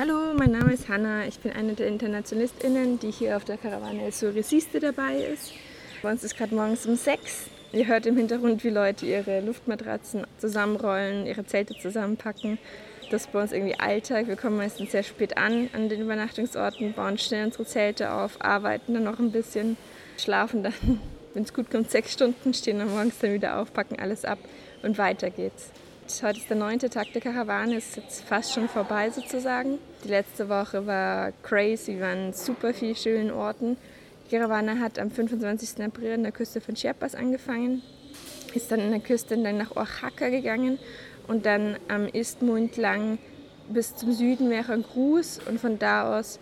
Hallo, mein Name ist Hanna. Ich bin eine der InternationalistInnen, die hier auf der Karawane El Surisiste dabei ist. Bei uns ist gerade morgens um sechs. Ihr hört im Hintergrund, wie Leute ihre Luftmatratzen zusammenrollen, ihre Zelte zusammenpacken. Das ist bei uns irgendwie Alltag. Wir kommen meistens sehr spät an an den Übernachtungsorten, bauen schnell unsere Zelte auf, arbeiten dann noch ein bisschen, schlafen dann, wenn es gut kommt, sechs Stunden, stehen dann morgens dann wieder auf, packen alles ab und weiter geht's. Heute ist der neunte Tag der Karawane, ist jetzt fast schon vorbei sozusagen. Die letzte Woche war crazy, wir waren super vielen schönen Orten. Die Karawane hat am 25. April an der Küste von Chiapas angefangen, ist dann an der Küste dann nach Oaxaca gegangen und dann am Istmo entlang bis zum Süden Veracruz und von da aus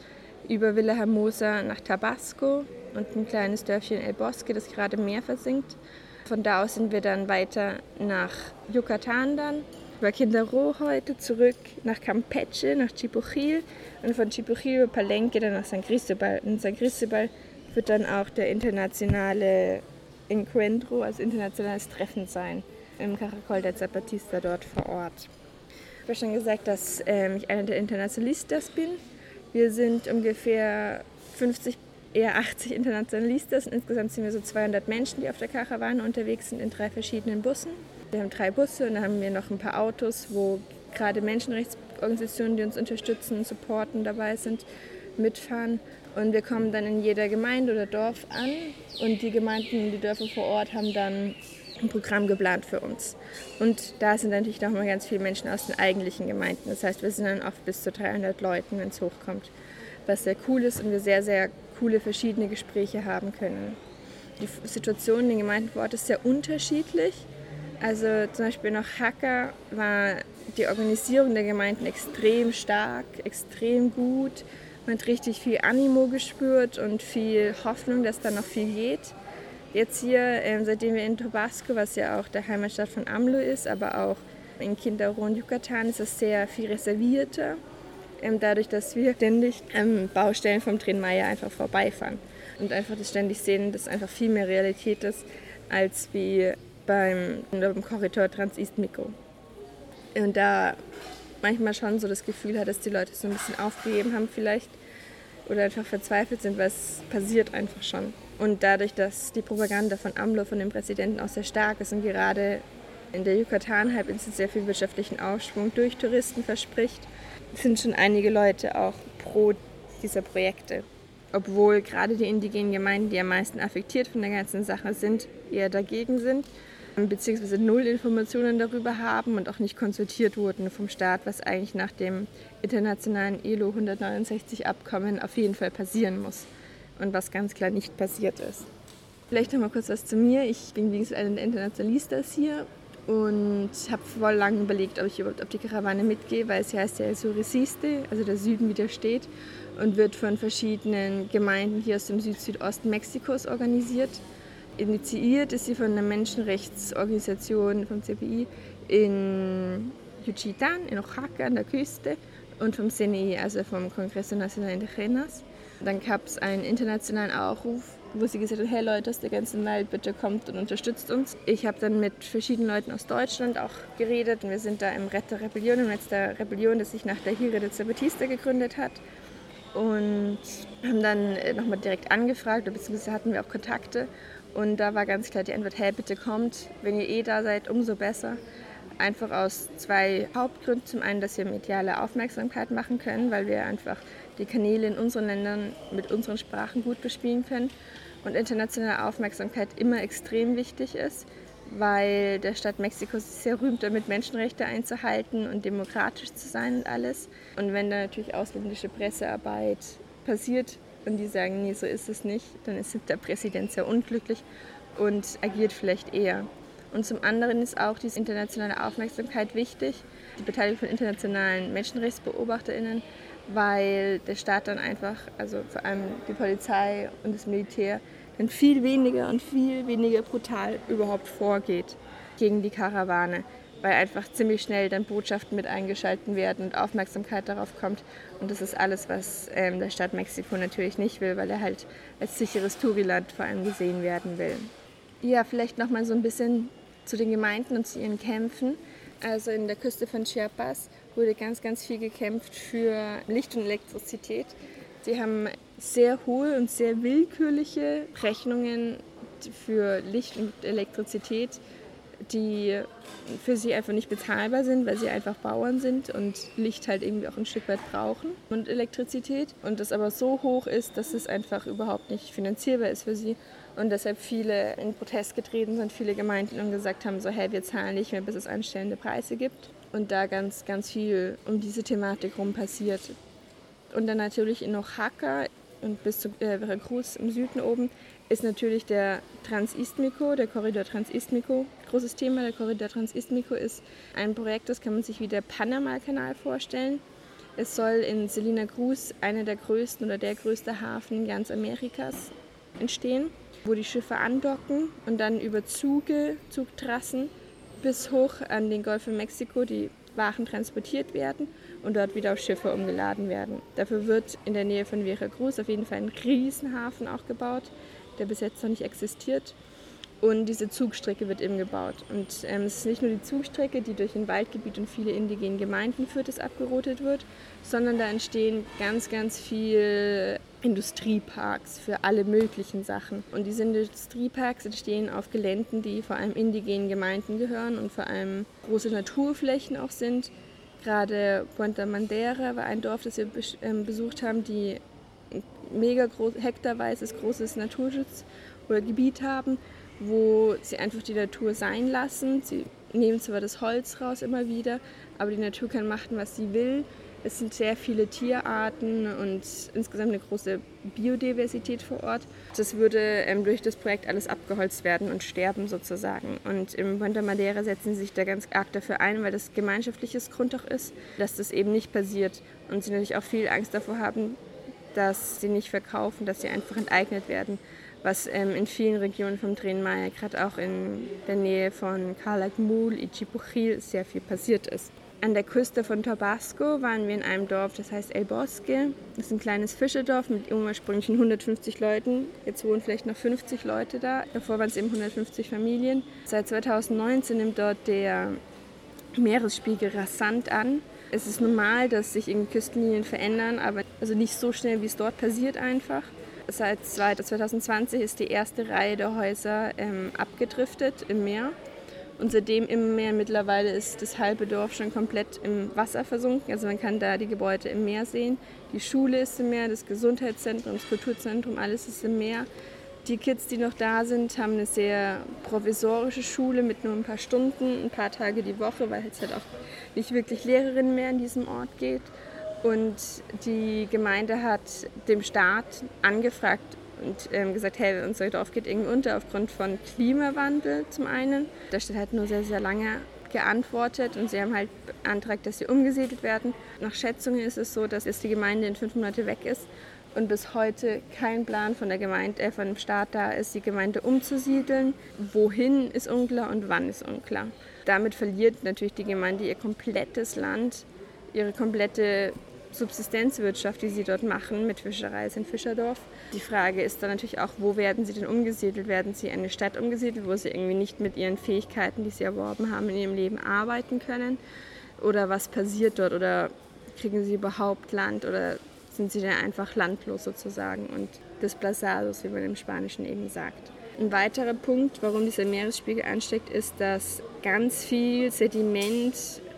über Villahermosa nach Tabasco und ein kleines Dörfchen El Bosque, das gerade im Meer versinkt. Von da aus sind wir dann weiter nach Yucatan dann, über Quintero heute zurück nach Campeche, nach Chipuchil und von Chipuchil über Palenque dann nach San Cristobal. In San Cristobal wird dann auch der internationale Encuentro, also internationales Treffen sein, im Caracol der Zapatista dort vor Ort. Ich habe schon gesagt, dass ähm, ich einer der Internationalistas bin. Wir sind ungefähr 50 eher 80 Internationalistas. Insgesamt sind wir so 200 Menschen, die auf der Karawane unterwegs sind in drei verschiedenen Bussen. Wir haben drei Busse und dann haben wir noch ein paar Autos, wo gerade Menschenrechtsorganisationen, die uns unterstützen, supporten, dabei sind, mitfahren. Und wir kommen dann in jeder Gemeinde oder Dorf an und die Gemeinden, die Dörfer vor Ort haben dann ein Programm geplant für uns. Und da sind natürlich noch mal ganz viele Menschen aus den eigentlichen Gemeinden. Das heißt, wir sind dann oft bis zu 300 Leuten, wenn es hochkommt, was sehr cool ist und wir sehr, sehr coole verschiedene Gespräche haben können. Die Situation in den Gemeinden vor Ort ist sehr unterschiedlich. Also zum Beispiel nach Hacker war die Organisierung der Gemeinden extrem stark, extrem gut. Man hat richtig viel Animo gespürt und viel Hoffnung, dass da noch viel geht. Jetzt hier, ähm, seitdem wir in Tabasco, was ja auch der Heimatstadt von AMLO ist, aber auch in Quintero und Yucatan, ist es sehr viel reservierter. Ähm, dadurch, dass wir ständig ähm, Baustellen vom Maya einfach vorbeifahren und einfach das ständig sehen, dass einfach viel mehr Realität ist als wie beim, beim Korridor Trans-East Mikro. Und da manchmal schon so das Gefühl hat, dass die Leute so ein bisschen aufgegeben haben vielleicht oder einfach verzweifelt sind, weil es passiert einfach schon. Und dadurch, dass die Propaganda von AMLO, von dem Präsidenten auch sehr stark ist und gerade in der Yucatan-Halbinsel sehr viel wirtschaftlichen Aufschwung durch Touristen verspricht, sind schon einige Leute auch pro dieser Projekte. Obwohl gerade die indigenen Gemeinden, die am meisten affektiert von der ganzen Sache sind, eher dagegen sind, beziehungsweise null Informationen darüber haben und auch nicht konsultiert wurden vom Staat, was eigentlich nach dem internationalen ILO 169 Abkommen auf jeden Fall passieren muss und was ganz klar nicht passiert ist. Vielleicht noch mal kurz was zu mir. Ich bin wie gesagt der Internationalistas hier und habe voll lange überlegt, ob ich überhaupt auf die Karawane mitgehe, weil sie heißt ja El Surisiste, also der Süden widersteht und wird von verschiedenen Gemeinden hier aus dem Süd-Südosten Mexikos organisiert. Initiiert ist sie von einer Menschenrechtsorganisation vom CPI in Yucatán, in Oaxaca an der Küste und vom CNI, also vom Congreso Nacional Indigenas. Dann gab es einen internationalen Aufruf wo sie gesagt hat, hey Leute aus der ganzen Welt, bitte kommt und unterstützt uns. Ich habe dann mit verschiedenen Leuten aus Deutschland auch geredet und wir sind da im Red der Rebellion, im Netz der Rebellion, das sich nach der Hire de Zapatista gegründet hat. Und haben dann äh, nochmal direkt angefragt, beziehungsweise hatten wir auch Kontakte. Und da war ganz klar die Antwort, hey, bitte kommt, wenn ihr eh da seid, umso besser. Einfach aus zwei Hauptgründen. Zum einen, dass wir mediale Aufmerksamkeit machen können, weil wir einfach die Kanäle in unseren Ländern mit unseren Sprachen gut bespielen können und internationale Aufmerksamkeit immer extrem wichtig ist, weil der Staat Mexiko sich sehr rühmt damit, Menschenrechte einzuhalten und demokratisch zu sein und alles. Und wenn da natürlich ausländische Pressearbeit passiert und die sagen, nee, so ist es nicht, dann ist der Präsident sehr unglücklich und agiert vielleicht eher. Und zum anderen ist auch diese internationale Aufmerksamkeit wichtig, die Beteiligung von internationalen Menschenrechtsbeobachterinnen, weil der Staat dann einfach, also vor allem die Polizei und das Militär, dann viel weniger und viel weniger brutal überhaupt vorgeht gegen die Karawane, weil einfach ziemlich schnell dann Botschaften mit eingeschalten werden und Aufmerksamkeit darauf kommt. Und das ist alles, was ähm, der Staat Mexiko natürlich nicht will, weil er halt als sicheres Touriland vor allem gesehen werden will. Ja, vielleicht noch mal so ein bisschen zu den Gemeinden und zu ihren Kämpfen. Also in der Küste von Chiapas wurde ganz, ganz viel gekämpft für Licht und Elektrizität. Sie haben sehr hohe und sehr willkürliche Rechnungen für Licht und Elektrizität, die für sie einfach nicht bezahlbar sind, weil sie einfach Bauern sind und Licht halt irgendwie auch ein Stück weit brauchen und Elektrizität. Und das aber so hoch ist, dass es einfach überhaupt nicht finanzierbar ist für sie. Und deshalb viele in Protest getreten sind, viele Gemeinden und gesagt haben, so hey, wir zahlen nicht mehr, bis es anstellende Preise gibt. Und da ganz, ganz viel um diese Thematik rum passiert. Und dann natürlich in Oaxaca und bis zu äh, Veracruz im Süden oben ist natürlich der Transistmico, der Korridor Transistmico. Großes Thema, der Korridor Transistmico ist ein Projekt, das kann man sich wie der Panama-Kanal vorstellen. Es soll in Selina Cruz einer der größten oder der größte Hafen ganz Amerikas entstehen, wo die Schiffe andocken und dann über Züge, Zugtrassen bis hoch an den Golf von Mexiko die waren transportiert werden und dort wieder auf Schiffe umgeladen werden. Dafür wird in der Nähe von Veracruz auf jeden Fall ein Riesenhafen auch gebaut, der bis jetzt noch nicht existiert. Und diese Zugstrecke wird eben gebaut. Und ähm, es ist nicht nur die Zugstrecke, die durch ein Waldgebiet und viele indigene Gemeinden führt, das abgerotet wird, sondern da entstehen ganz, ganz viele Industrieparks für alle möglichen Sachen. Und diese Industrieparks entstehen auf Geländen, die vor allem indigenen Gemeinden gehören und vor allem große Naturflächen auch sind. Gerade Puerto Mandera war ein Dorf, das wir ähm, besucht haben, die mega groß, hektarweises großes Naturschutz oder Gebiet haben wo sie einfach die Natur sein lassen. Sie nehmen zwar das Holz raus immer wieder, aber die Natur kann machen, was sie will. Es sind sehr viele Tierarten und insgesamt eine große Biodiversität vor Ort. Das würde ähm, durch das Projekt alles abgeholzt werden und sterben sozusagen. Und im Puerto Madeira setzen sie sich da ganz arg dafür ein, weil das gemeinschaftliches Grund auch ist, dass das eben nicht passiert. Und sie natürlich auch viel Angst davor haben, dass sie nicht verkaufen, dass sie einfach enteignet werden was ähm, in vielen Regionen vom Tränenmeier, gerade auch in der Nähe von Calakmul, Ichipuchil, sehr viel passiert ist. An der Küste von Tabasco waren wir in einem Dorf, das heißt El Bosque. Das ist ein kleines Fischerdorf mit ursprünglich 150 Leuten. Jetzt wohnen vielleicht noch 50 Leute da. Davor waren es eben 150 Familien. Seit 2019 nimmt dort der Meeresspiegel rasant an. Es ist normal, dass sich irgendwie Küstenlinien verändern, aber also nicht so schnell, wie es dort passiert einfach. Seit 2020 ist die erste Reihe der Häuser ähm, abgedriftet im Meer. Und seitdem im Meer mittlerweile ist das halbe Dorf schon komplett im Wasser versunken. Also man kann da die Gebäude im Meer sehen. Die Schule ist im Meer, das Gesundheitszentrum, das Kulturzentrum, alles ist im Meer. Die Kids, die noch da sind, haben eine sehr provisorische Schule mit nur ein paar Stunden, ein paar Tage die Woche, weil es halt auch nicht wirklich Lehrerinnen mehr in diesem Ort geht. Und die Gemeinde hat dem Staat angefragt und ähm, gesagt, hey, unser Dorf geht irgendwie unter aufgrund von Klimawandel zum einen. Der Staat hat nur sehr, sehr lange geantwortet und sie haben halt beantragt, dass sie umgesiedelt werden. Nach Schätzungen ist es so, dass jetzt die Gemeinde in fünf Monate weg ist und bis heute kein Plan von der Gemeinde, äh, von dem Staat da ist, die Gemeinde umzusiedeln. Wohin ist unklar und wann ist unklar. Damit verliert natürlich die Gemeinde ihr komplettes Land, ihre komplette Subsistenzwirtschaft, die sie dort machen mit Fischerei, ist in Fischerdorf. Die Frage ist dann natürlich auch, wo werden sie denn umgesiedelt? Werden sie in eine Stadt umgesiedelt, wo sie irgendwie nicht mit ihren Fähigkeiten, die sie erworben haben, in ihrem Leben arbeiten können? Oder was passiert dort? Oder kriegen sie überhaupt Land? Oder sind sie dann einfach landlos sozusagen und desplazados, wie man im Spanischen eben sagt? Ein weiterer Punkt, warum dieser Meeresspiegel ansteigt, ist, dass ganz viel Sediment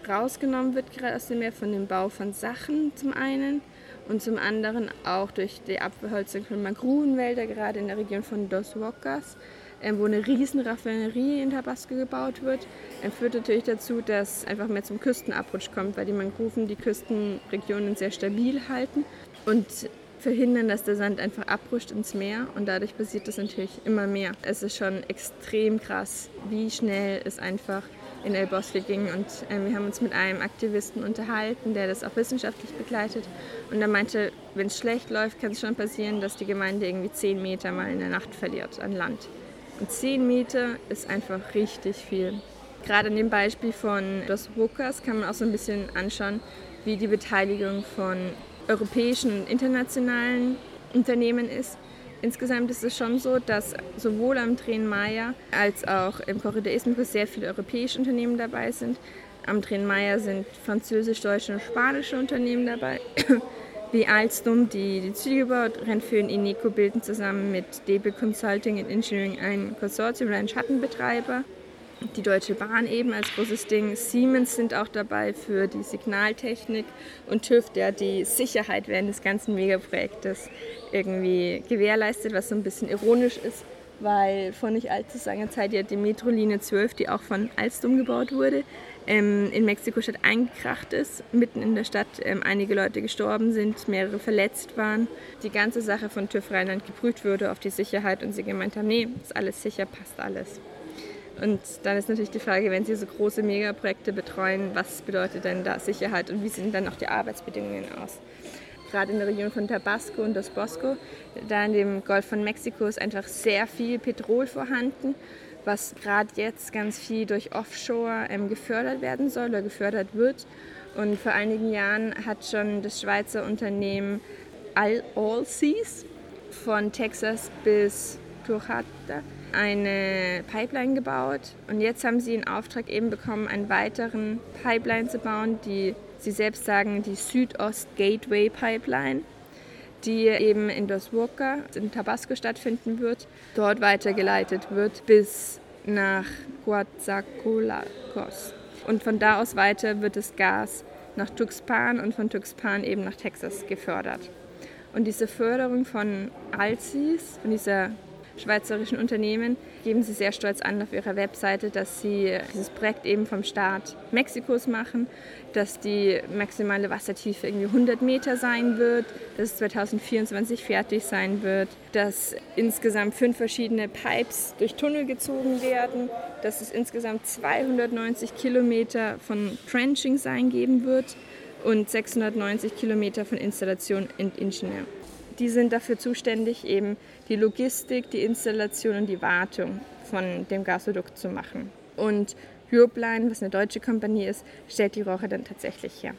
rausgenommen wird, gerade aus dem Meer, von dem Bau von Sachen zum einen und zum anderen auch durch die Abholzung von Mangruvenwälder, gerade in der Region von Dos Bocas, ähm, wo eine riesen Raffinerie in Tabasco gebaut wird, ähm, führt natürlich dazu, dass einfach mehr zum Küstenabrutsch kommt, weil die Mangroven die Küstenregionen sehr stabil halten und verhindern, dass der Sand einfach abrutscht ins Meer und dadurch passiert das natürlich immer mehr. Es ist schon extrem krass, wie schnell es einfach in El Bosque ging. Und äh, wir haben uns mit einem Aktivisten unterhalten, der das auch wissenschaftlich begleitet. Und er meinte, wenn es schlecht läuft, kann es schon passieren, dass die Gemeinde irgendwie zehn Meter mal in der Nacht verliert an Land. Und zehn Meter ist einfach richtig viel. Gerade an dem Beispiel von Dos Bocas kann man auch so ein bisschen anschauen, wie die Beteiligung von europäischen und internationalen Unternehmen ist. Insgesamt ist es schon so, dass sowohl am Tren Maya als auch im Corridor Ismicus sehr viele europäische Unternehmen dabei sind. Am Tränenmeier sind französisch-deutsche und spanische Unternehmen dabei, wie Alstom, die die Züge baut. Renfe und Ineco bilden zusammen mit DB Consulting and Engineering ein Konsortium oder einen Schattenbetreiber. Die Deutsche Bahn eben als großes Ding. Siemens sind auch dabei für die Signaltechnik und TÜV, der die Sicherheit während des ganzen Megaprojektes irgendwie gewährleistet, was so ein bisschen ironisch ist, weil vor nicht allzu langer Zeit ja die Metrolinie 12, die auch von Alstom gebaut wurde, ähm, in Mexiko-Stadt eingekracht ist, mitten in der Stadt ähm, einige Leute gestorben sind, mehrere verletzt waren. Die ganze Sache von TÜV Rheinland geprüft wurde auf die Sicherheit und sie gemeint haben, nee, ist alles sicher, passt alles. Und dann ist natürlich die Frage, wenn Sie so große Megaprojekte betreuen, was bedeutet denn da Sicherheit und wie sehen dann auch die Arbeitsbedingungen aus? Gerade in der Region von Tabasco und Dos Bosco, da in dem Golf von Mexiko ist einfach sehr viel Petrol vorhanden, was gerade jetzt ganz viel durch Offshore ähm, gefördert werden soll oder gefördert wird. Und vor einigen Jahren hat schon das Schweizer Unternehmen All, All Seas von Texas bis Turhata eine Pipeline gebaut und jetzt haben sie in Auftrag eben bekommen, einen weiteren Pipeline zu bauen, die sie selbst sagen, die Südost Gateway Pipeline, die eben in Dos Boca in Tabasco stattfinden wird, dort weitergeleitet wird bis nach Coatzacoalcos. Und von da aus weiter wird das Gas nach Tuxpan und von Tuxpan eben nach Texas gefördert. Und diese Förderung von Alcis, von dieser schweizerischen Unternehmen. Geben sie sehr stolz an auf ihrer Webseite, dass sie dieses Projekt eben vom Staat Mexikos machen, dass die maximale Wassertiefe irgendwie 100 Meter sein wird, dass es 2024 fertig sein wird, dass insgesamt fünf verschiedene Pipes durch Tunnel gezogen werden, dass es insgesamt 290 Kilometer von Trenching sein geben wird und 690 Kilometer von Installation und Ingenieur die sind dafür zuständig, eben die Logistik, die Installation und die Wartung von dem Gasodukt zu machen. Und Europeline, was eine deutsche Kompanie ist, stellt die Rohre dann tatsächlich her.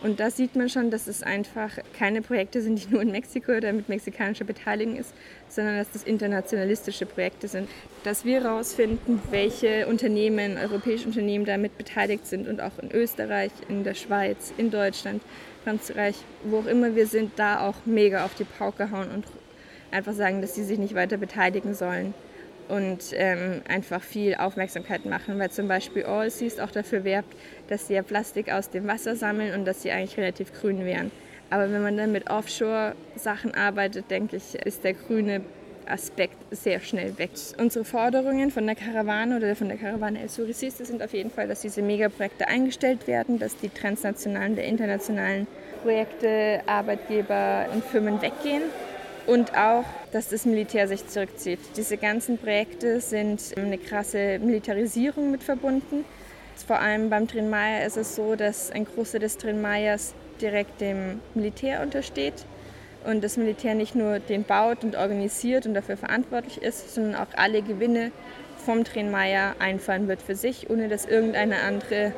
Und da sieht man schon, dass es einfach keine Projekte sind, die nur in Mexiko oder mit mexikanischer Beteiligung ist, sondern dass das internationalistische Projekte sind. Dass wir herausfinden, welche Unternehmen, europäische Unternehmen damit beteiligt sind und auch in Österreich, in der Schweiz, in Deutschland, Frankreich, wo auch immer wir sind, da auch mega auf die Pauke hauen und einfach sagen, dass sie sich nicht weiter beteiligen sollen und ähm, einfach viel Aufmerksamkeit machen, weil zum Beispiel Allseas auch dafür werbt, dass sie ja Plastik aus dem Wasser sammeln und dass sie eigentlich relativ grün wären. Aber wenn man dann mit Offshore-Sachen arbeitet, denke ich, ist der grüne Aspekt sehr schnell weg. Unsere Forderungen von der Karawane oder von der Karawane El Suriciste sind auf jeden Fall, dass diese Megaprojekte eingestellt werden, dass die transnationalen, der internationalen Projekte, Arbeitgeber und Firmen weggehen und auch, dass das Militär sich zurückzieht. Diese ganzen Projekte sind eine krasse Militarisierung mit verbunden. Vor allem beim Trinmeier ist es so, dass ein Großteil des Trinmeiers direkt dem Militär untersteht und das Militär nicht nur den baut und organisiert und dafür verantwortlich ist, sondern auch alle Gewinne vom Tränenmeier einfahren wird für sich, ohne dass irgendeine andere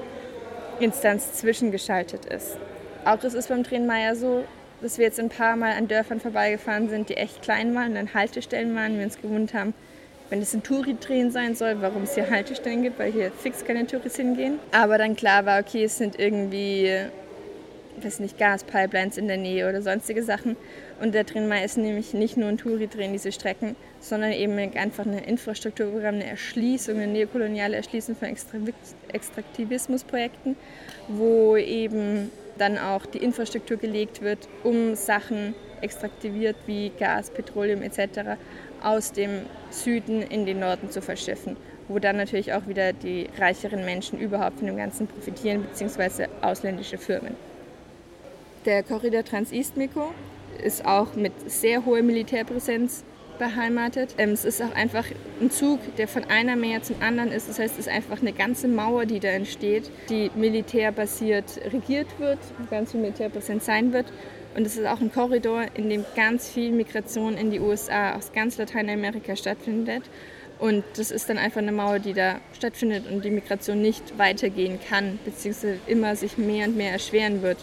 Instanz zwischengeschaltet ist. Auch das ist beim Tränenmeier so, dass wir jetzt ein paar Mal an Dörfern vorbeigefahren sind, die echt klein waren, dann Haltestellen waren, wir uns gewundert haben, wenn es ein Touri-Drehen sein soll, warum es hier Haltestellen gibt, weil hier fix keine Touris hingehen. Aber dann klar war, okay, es sind irgendwie weiß nicht, Gaspipelines in der Nähe oder sonstige Sachen. Und da drin ist nämlich nicht nur ein Touri-Drehen, diese Strecken, sondern eben einfach eine Infrastrukturprogramm, eine Erschließung, eine neokoloniale Erschließung von Extraktivismusprojekten, wo eben dann auch die Infrastruktur gelegt wird, um Sachen extraktiviert wie Gas, Petroleum etc. aus dem Süden in den Norden zu verschiffen, wo dann natürlich auch wieder die reicheren Menschen überhaupt von dem Ganzen profitieren, beziehungsweise ausländische Firmen. Der Korridor Transistmiko ist auch mit sehr hoher Militärpräsenz beheimatet. Ähm, es ist auch einfach ein Zug, der von einer Meer zum anderen ist. Das heißt, es ist einfach eine ganze Mauer, die da entsteht, die militärbasiert regiert wird, ganz viel militärpräsent sein wird. Und es ist auch ein Korridor, in dem ganz viel Migration in die USA aus ganz Lateinamerika stattfindet. Und das ist dann einfach eine Mauer, die da stattfindet und die Migration nicht weitergehen kann, beziehungsweise immer sich mehr und mehr erschweren wird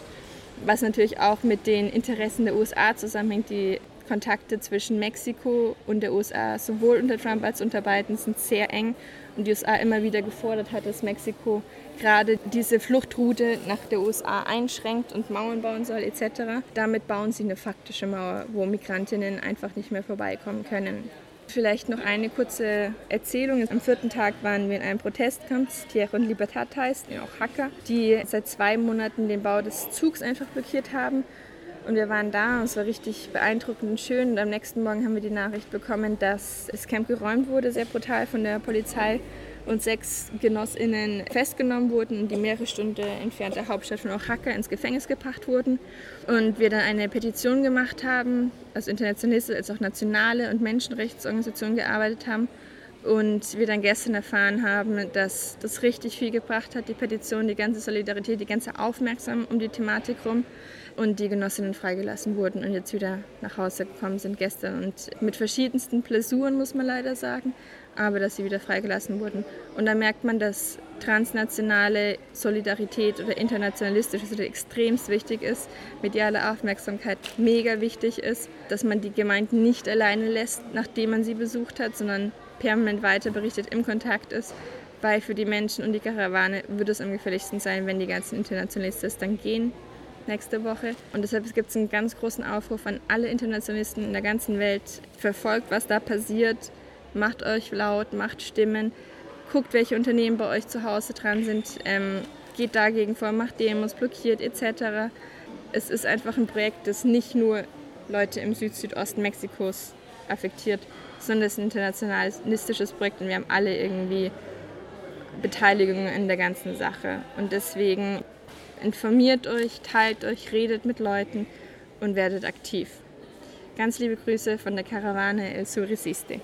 was natürlich auch mit den Interessen der USA zusammenhängt, die Kontakte zwischen Mexiko und der USA, sowohl unter Trump als auch unter Biden, sind sehr eng und die USA immer wieder gefordert hat, dass Mexiko gerade diese Fluchtroute nach der USA einschränkt und Mauern bauen soll etc. Damit bauen sie eine faktische Mauer, wo Migrantinnen einfach nicht mehr vorbeikommen können. Vielleicht noch eine kurze Erzählung. Am vierten Tag waren wir in einem Protestcamp, Tierra und Libertad heißt, auch Hacker, die seit zwei Monaten den Bau des Zugs einfach blockiert haben. Und wir waren da und es war richtig beeindruckend und schön. Und am nächsten Morgen haben wir die Nachricht bekommen, dass das Camp geräumt wurde, sehr brutal von der Polizei und sechs GenossInnen festgenommen wurden die mehrere Stunden entfernte Hauptstadt von Oaxaca ins Gefängnis gebracht wurden. Und wir dann eine Petition gemacht haben, als Internationalisten, als auch nationale und Menschenrechtsorganisationen gearbeitet haben. Und wir dann gestern erfahren haben, dass das richtig viel gebracht hat, die Petition, die ganze Solidarität, die ganze Aufmerksamkeit um die Thematik rum und die Genossinnen freigelassen wurden und jetzt wieder nach Hause gekommen sind gestern und mit verschiedensten Blessuren, muss man leider sagen aber dass sie wieder freigelassen wurden. Und da merkt man, dass transnationale Solidarität oder internationalistische Solidarität extrem wichtig ist, mediale Aufmerksamkeit mega wichtig ist, dass man die Gemeinden nicht alleine lässt, nachdem man sie besucht hat, sondern permanent weiter berichtet, im Kontakt ist, weil für die Menschen und die Karawane wird es am gefährlichsten sein, wenn die ganzen Internationalisten dann gehen nächste Woche. Und deshalb gibt es einen ganz großen Aufruf an alle Internationalisten in der ganzen Welt. Verfolgt, was da passiert, macht euch laut, macht Stimmen, guckt, welche Unternehmen bei euch zu Hause dran sind, ähm, geht dagegen vor, macht Demos, blockiert etc. Es ist einfach ein Projekt, das nicht nur Leute im Süd-Südosten Mexikos affektiert, sondern es ist ein internationalistisches Projekt und wir haben alle irgendwie Beteiligung in der ganzen Sache. Und deswegen informiert euch, teilt euch, redet mit Leuten und werdet aktiv. Ganz liebe Grüße von der Karawane El Sur Resiste.